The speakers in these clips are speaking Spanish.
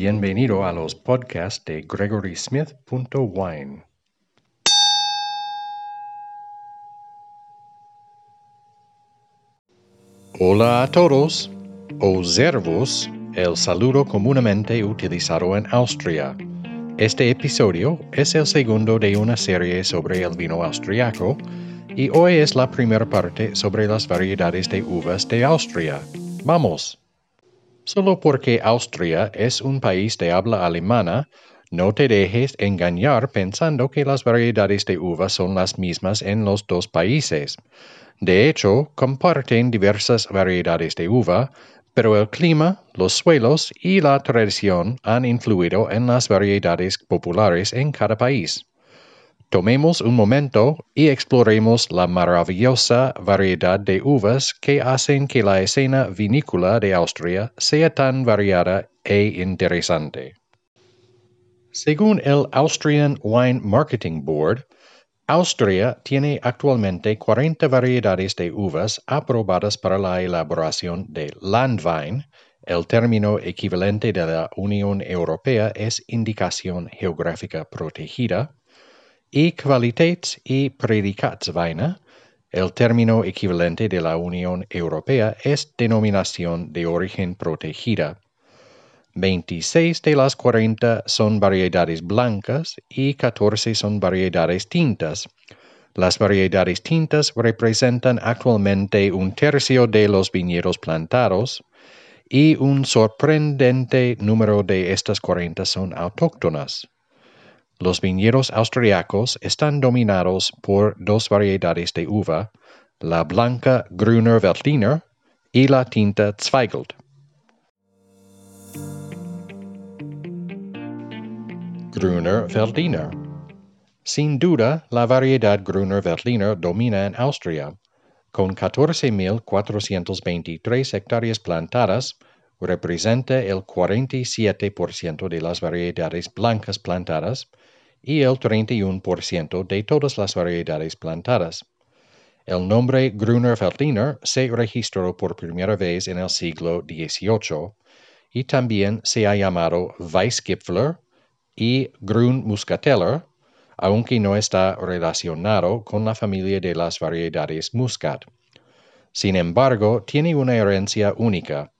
Bienvenido a los podcasts de GregorySmith.wine. Hola a todos. Observos el saludo comúnmente utilizado en Austria. Este episodio es el segundo de una serie sobre el vino austriaco y hoy es la primera parte sobre las variedades de uvas de Austria. ¡Vamos! Solo porque Austria es un país de habla alemana, no te dejes engañar pensando que las variedades de uva son las mismas en los dos países. De hecho, comparten diversas variedades de uva, pero el clima, los suelos y la tradición han influido en las variedades populares en cada país. Tomemos un momento y exploremos la maravillosa variedad de uvas que hacen que la escena vinícola de Austria sea tan variada e interesante. Según el Austrian Wine Marketing Board, Austria tiene actualmente 40 variedades de uvas aprobadas para la elaboración de Landwein. El término equivalente de la Unión Europea es indicación geográfica protegida y Qualitäts- y Predikatsweine, el término equivalente de la Unión Europea, es denominación de origen protegida. 26 de las 40 son variedades blancas y 14 son variedades tintas. Las variedades tintas representan actualmente un tercio de los viñedos plantados y un sorprendente número de estas 40 son autóctonas. Los viñedos austriacos están dominados por dos variedades de uva, la blanca Grüner Veltliner y la tinta Zweigelt. Grüner Veltliner. Sin duda, la variedad Grüner Veltliner domina en Austria. Con 14.423 hectáreas plantadas, representa el 47% de las variedades blancas plantadas y el 31% de todas las variedades plantadas. El nombre Grüner Veltliner se registró por primera vez en el siglo XVIII y también se ha llamado Weissgipfler y Grün Muscateller, aunque no está relacionado con la familia de las variedades Muscat. Sin embargo, tiene una herencia única,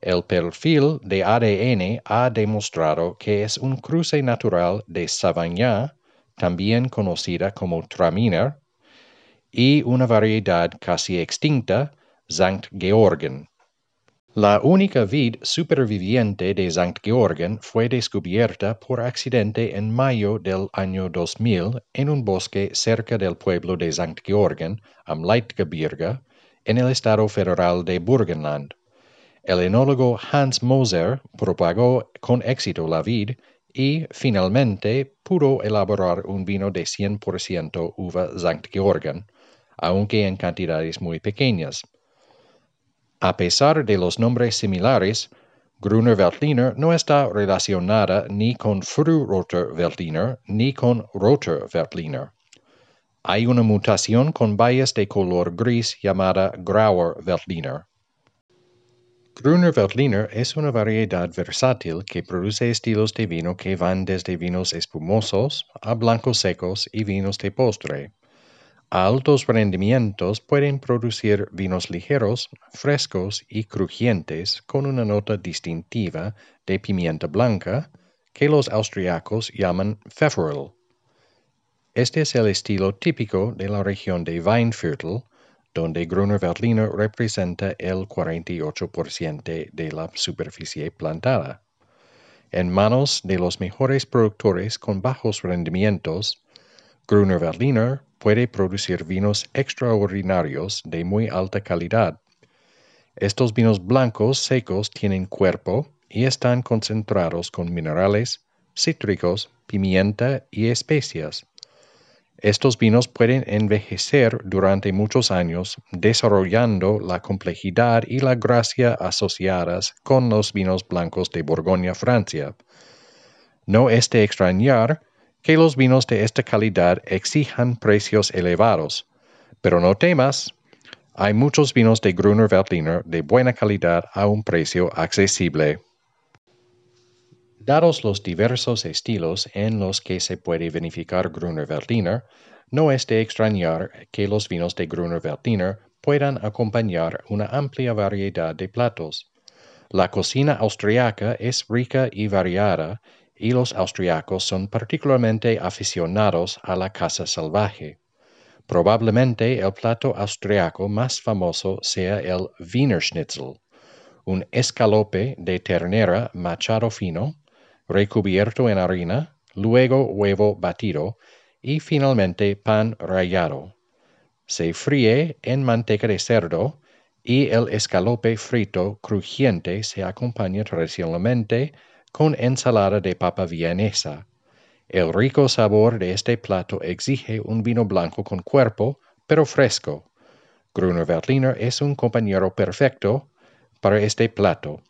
el perfil de ADN ha demostrado que es un cruce natural de Savagnin, también conocida como Traminer, y una variedad casi extinta, Sankt Georgen. La única vid superviviente de Sankt Georgen fue descubierta por accidente en mayo del año 2000 en un bosque cerca del pueblo de Sankt Georgen, am Leitgebirge, en el estado federal de Burgenland. El enólogo Hans Moser propagó con éxito la vid y, finalmente, pudo elaborar un vino de 100% uva Sankt Georgen, aunque en cantidades muy pequeñas. A pesar de los nombres similares, Gruner Veltliner no está relacionada ni con Frühroter Veltliner ni con Roter Veltliner. Hay una mutación con bayas de color gris llamada Grauer Veltliner. Grüner Veltliner es una variedad versátil que produce estilos de vino que van desde vinos espumosos a blancos secos y vinos de postre. A altos rendimientos pueden producir vinos ligeros, frescos y crujientes con una nota distintiva de pimienta blanca que los austriacos llaman Pfefferl. Este es el estilo típico de la región de Weinviertel, donde Gruner Veltliner representa el 48% de la superficie plantada. En manos de los mejores productores con bajos rendimientos, Gruner Veltliner puede producir vinos extraordinarios de muy alta calidad. Estos vinos blancos secos tienen cuerpo y están concentrados con minerales, cítricos, pimienta y especias. Estos vinos pueden envejecer durante muchos años, desarrollando la complejidad y la gracia asociadas con los vinos blancos de Borgoña, Francia. No es de extrañar que los vinos de esta calidad exijan precios elevados, pero no temas, hay muchos vinos de Gruner Veltliner de buena calidad a un precio accesible. Dados los diversos estilos en los que se puede vinificar Gruner Veltliner, no es de extrañar que los vinos de Gruner Veltliner puedan acompañar una amplia variedad de platos. La cocina austriaca es rica y variada, y los austriacos son particularmente aficionados a la caza salvaje. Probablemente el plato austriaco más famoso sea el Wiener Schnitzel, un escalope de ternera machado fino, recubierto en harina, luego huevo batido y finalmente pan rallado. Se fríe en manteca de cerdo y el escalope frito crujiente se acompaña tradicionalmente con ensalada de papa vienesa. El rico sabor de este plato exige un vino blanco con cuerpo, pero fresco. Gruner Veltliner es un compañero perfecto para este plato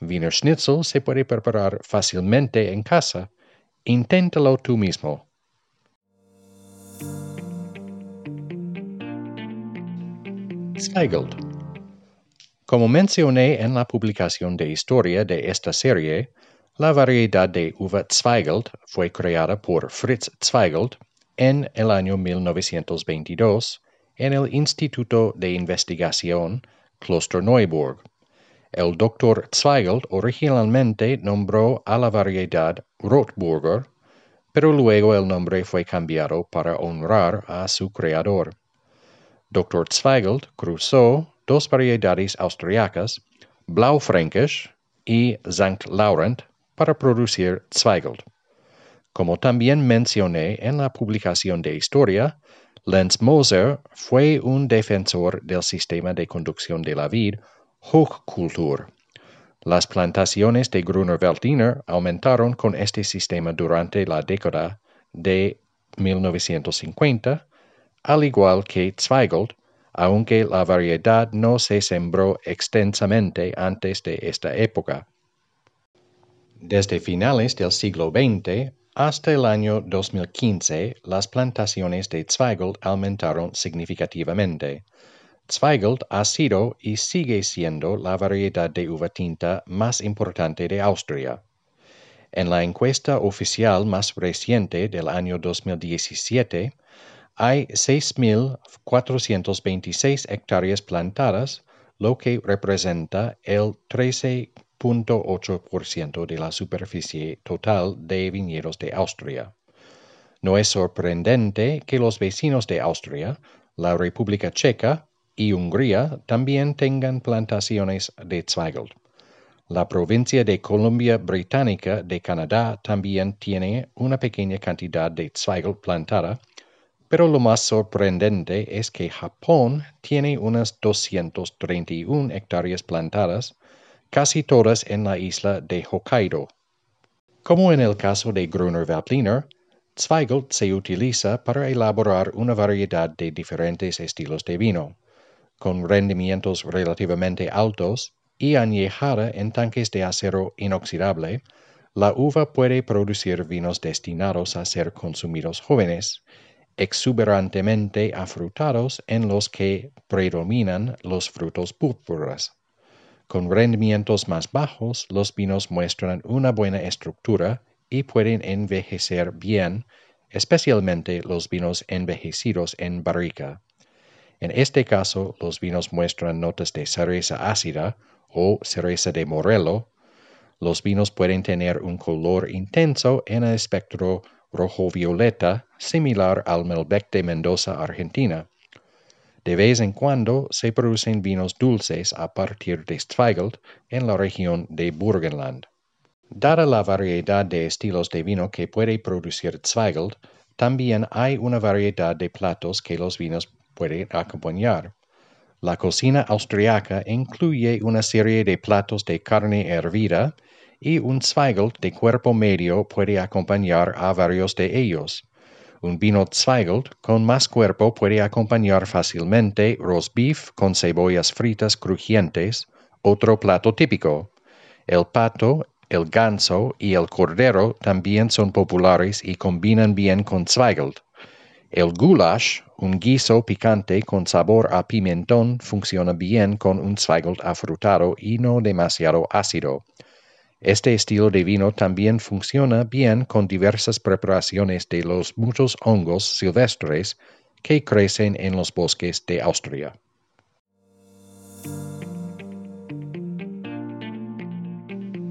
Wiener Schnitzel se puede preparar fácilmente en casa. Inténtalo tú mismo. Zweigelt. Como mencioné en la publicación de historia de esta serie, la variedad de uva Zweigelt fue creada por Fritz Zweigelt en el año 1922 en el Instituto de Investigación Klosterneuburg. El Dr. Zweigelt originalmente nombró a la variedad Rotburger, pero luego el nombre fue cambiado para honrar a su creador. Dr. Zweigelt cruzó dos variedades austriacas, Blaufränkisch y St. Laurent, para producir Zweigelt. Como también mencioné en la publicación de historia, Lenz Moser fue un defensor del sistema de conducción de la vid Hochkultur. Las plantaciones de Gruner Veltliner aumentaron con este sistema durante la década de 1950, al igual que Zweigelt, aunque la variedad no se sembró extensamente antes de esta época. Desde finales del siglo XX hasta el año 2015, las plantaciones de Zweigelt aumentaron significativamente. Zweigelt ha sido y sigue siendo la variedad de uva tinta más importante de Austria. En la encuesta oficial más reciente del año 2017, hay 6.426 hectáreas plantadas, lo que representa el 13.8% de la superficie total de viñedos de Austria. No es sorprendente que los vecinos de Austria, la República Checa, y Hungría también tengan plantaciones de Zweigelt. La provincia de Columbia Británica de Canadá también tiene una pequeña cantidad de Zweigelt plantada, pero lo más sorprendente es que Japón tiene unas 231 hectáreas plantadas, casi todas en la isla de Hokkaido. Como en el caso de Gruner Veltliner, Zweigelt se utiliza para elaborar una variedad de diferentes estilos de vino con rendimientos relativamente altos y añejada en tanques de acero inoxidable, la uva puede producir vinos destinados a ser consumidos jóvenes, exuberantemente afrutados en los que predominan los frutos púrpuras. Con rendimientos más bajos, los vinos muestran una buena estructura y pueden envejecer bien, especialmente los vinos envejecidos en barrica. En este caso, los vinos muestran notas de cereza ácida o cereza de morelo. Los vinos pueden tener un color intenso en el espectro rojo-violeta, similar al Melbec de Mendoza, Argentina. De vez en cuando se producen vinos dulces a partir de Zweigelt en la región de Burgenland. Dada la variedad de estilos de vino que puede producir Zweigelt, también hay una variedad de platos que los vinos puede acompañar. La cocina austriaca incluye una serie de platos de carne hervida y un Zweigelt de cuerpo medio puede acompañar a varios de ellos. Un vino Zweigelt con más cuerpo puede acompañar fácilmente roast beef con cebollas fritas crujientes, otro plato típico. El pato, el ganso y el cordero también son populares y combinan bien con Zweigelt. El goulash, un guiso picante con sabor a pimentón, funciona bien con un Zweigelt afrutado y no demasiado ácido. Este estilo de vino también funciona bien con diversas preparaciones de los muchos hongos silvestres que crecen en los bosques de Austria.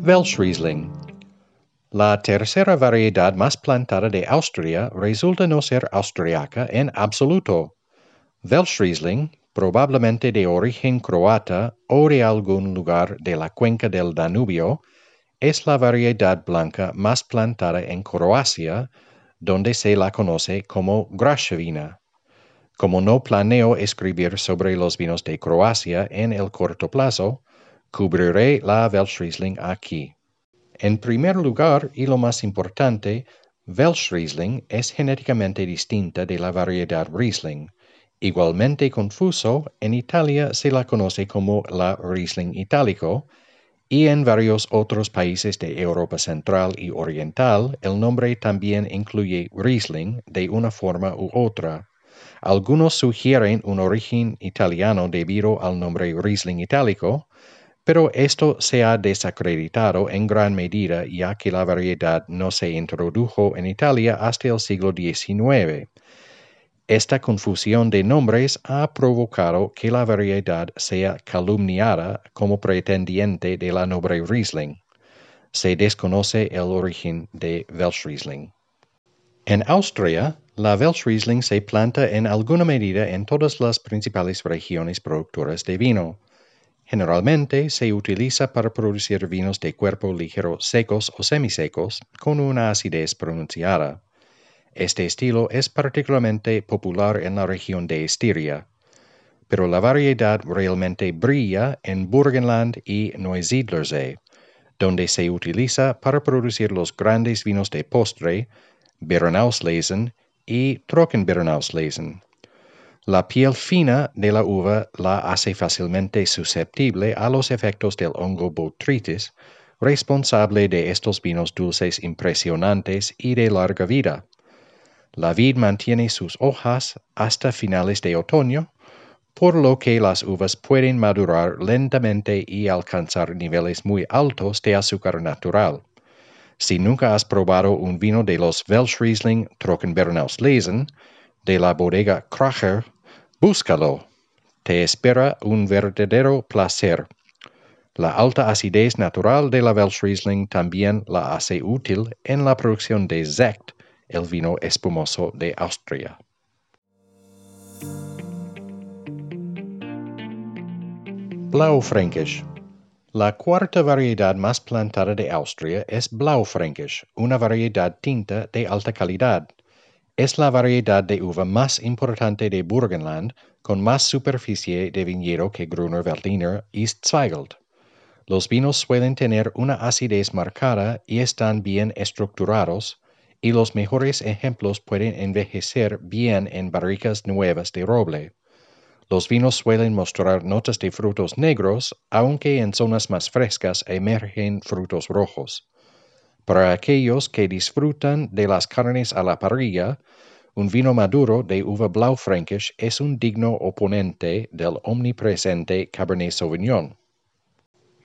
Welschriesling. La tercera variedad más plantada de Austria resulta no ser austriaca en absoluto. Welschriesling, probablemente de origen croata o de algún lugar de la cuenca del Danubio, es la variedad blanca más plantada en Croacia, donde se la conoce como Graševina. Como no planeo escribir sobre los vinos de Croacia en el corto plazo, Cubriré la Welschriesling aquí. En primer lugar, y lo más importante, Welschriesling es genéticamente distinta de la variedad Riesling. Igualmente confuso, en Italia se la conoce como la Riesling itálico, y en varios otros países de Europa Central y Oriental el nombre también incluye Riesling de una forma u otra. Algunos sugieren un origen italiano debido al nombre Riesling itálico, pero esto se ha desacreditado en gran medida ya que la variedad no se introdujo en Italia hasta el siglo XIX. Esta confusión de nombres ha provocado que la variedad sea calumniada como pretendiente de la noble Riesling. Se desconoce el origen de Welschriesling. En Austria, la Welschriesling se planta en alguna medida en todas las principales regiones productoras de vino. Generalmente se utiliza para producir vinos de cuerpo ligero secos o semisecos con una acidez pronunciada. Este estilo es particularmente popular en la región de Estiria, pero la variedad realmente brilla en Burgenland y Neusiedlersee, donde se utiliza para producir los grandes vinos de postre, Beerenauslesen y Trockenbeerenauslesen. La piel fina de la uva la hace fácilmente susceptible a los efectos del hongo botrytis, responsable de estos vinos dulces impresionantes y de larga vida. La vid mantiene sus hojas hasta finales de otoño, por lo que las uvas pueden madurar lentamente y alcanzar niveles muy altos de azúcar natural. Si nunca has probado un vino de los Welschriesling Trockenbernauslesen de la bodega Kracher Búscalo. Te espera un verdadero placer. La alta acidez natural de la Welschriesling también la hace útil en la producción de Sekt, el vino espumoso de Austria. Blaufränkisch. La cuarta variedad más plantada de Austria es Blaufränkisch, una variedad tinta de alta calidad. Es la variedad de uva más importante de Burgenland, con más superficie de viñedo que Gruner Veltliner y Zweigelt. Los vinos suelen tener una acidez marcada y están bien estructurados, y los mejores ejemplos pueden envejecer bien en barricas nuevas de roble. Los vinos suelen mostrar notas de frutos negros, aunque en zonas más frescas emergen frutos rojos. Para aquellos que disfrutan de las carnes a la parrilla, un vino maduro de uva Blaufränkisch es un digno oponente del omnipresente Cabernet Sauvignon.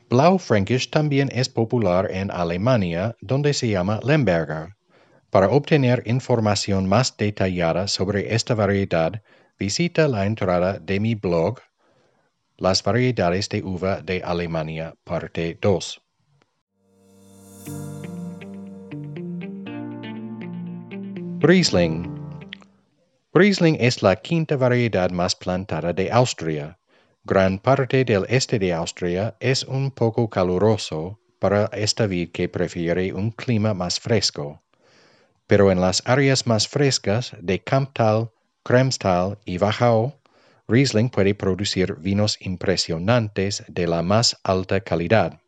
Blaufränkisch también es popular en Alemania, donde se llama Lemberger. Para obtener información más detallada sobre esta variedad, visita la entrada de mi blog Las variedades de uva de Alemania, parte 2. Riesling. Riesling es la quinta variedad más plantada de Austria. Gran parte del este de Austria es un poco caluroso para esta vid que prefiere un clima más fresco. Pero en las áreas más frescas de Kamptal, Kremstal y Wachau, Riesling puede producir vinos impresionantes de la más alta calidad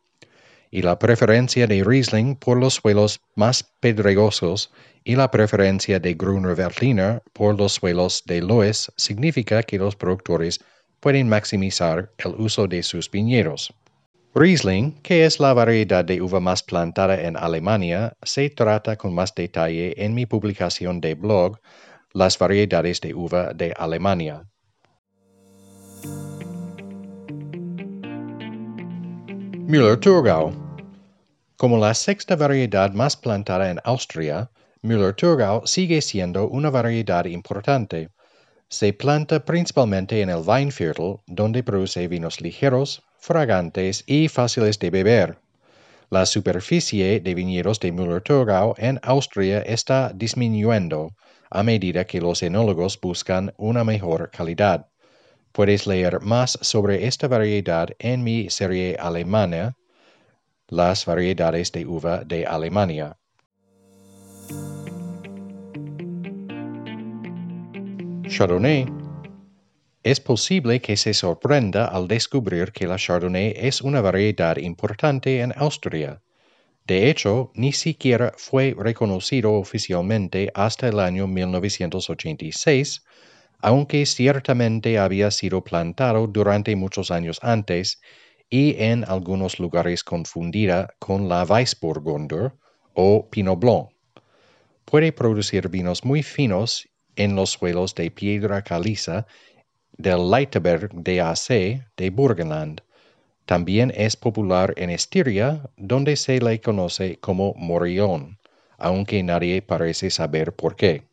y la preferencia de Riesling por los suelos más pedregosos y la preferencia de Gruner Veltliner por los suelos de Loess significa que los productores pueden maximizar el uso de sus viñedos. Riesling, que es la variedad de uva más plantada en Alemania, se trata con más detalle en mi publicación de blog Las variedades de uva de Alemania. Müller-Thurgau Como la sexta variedad más plantada en Austria, Müller-Thurgau sigue siendo una variedad importante. Se planta principalmente en el Weinviertel, donde produce vinos ligeros, fragantes y fáciles de beber. La superficie de viñedos de Müller-Thurgau en Austria está disminuyendo a medida que los enólogos buscan una mejor calidad. Puedes leer más sobre esta variedad en mi serie alemana, Las variedades de uva de Alemania. Chardonnay. Es posible que se sorprenda al descubrir que la Chardonnay es una variedad importante en Austria. De hecho, ni siquiera fue reconocido oficialmente hasta el año 1986, aunque ciertamente había sido plantado durante muchos años antes y en algunos lugares confundida con la Weissburgunder o Pinot Blanc. Puede producir vinos muy finos en los suelos de piedra caliza del Leiterberg AC de Burgenland. También es popular en Estiria, donde se le conoce como Morillon, aunque nadie parece saber por qué.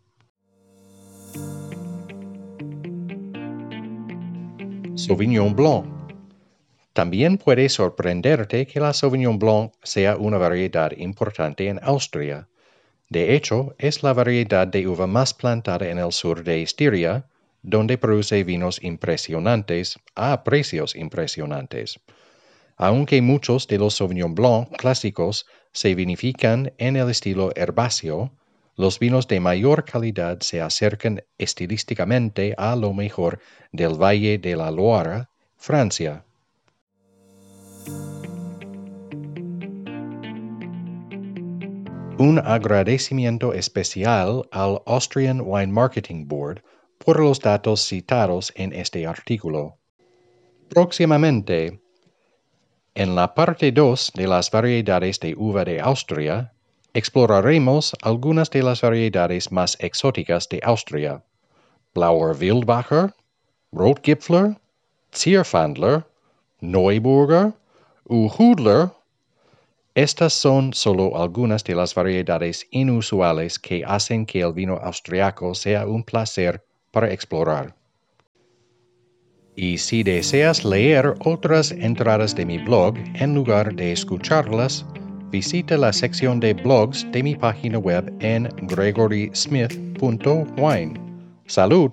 Sauvignon Blanc. También puede sorprenderte que la Sauvignon Blanc sea una variedad importante en Austria. De hecho, es la variedad de uva más plantada en el sur de Estiria, donde produce vinos impresionantes a precios impresionantes. Aunque muchos de los Sauvignon Blanc clásicos se vinifican en el estilo herbáceo, los vinos de mayor calidad se acercan estilísticamente a lo mejor del Valle de la Loire, Francia. Un agradecimiento especial al Austrian Wine Marketing Board por los datos citados en este artículo. Próximamente, en la parte 2 de las variedades de uva de Austria, exploraremos algunas de las variedades más exóticas de Austria. Blauer Wildbacher, Rotgipfler, Zierfandler, Neuburger, Uhudler estas son solo algunas de las variedades inusuales que hacen que el vino austriaco sea un placer para explorar. Y si deseas leer otras entradas de mi blog en lugar de escucharlas, visita la sección de blogs de mi página web en gregorysmith.wine. ¡Salud!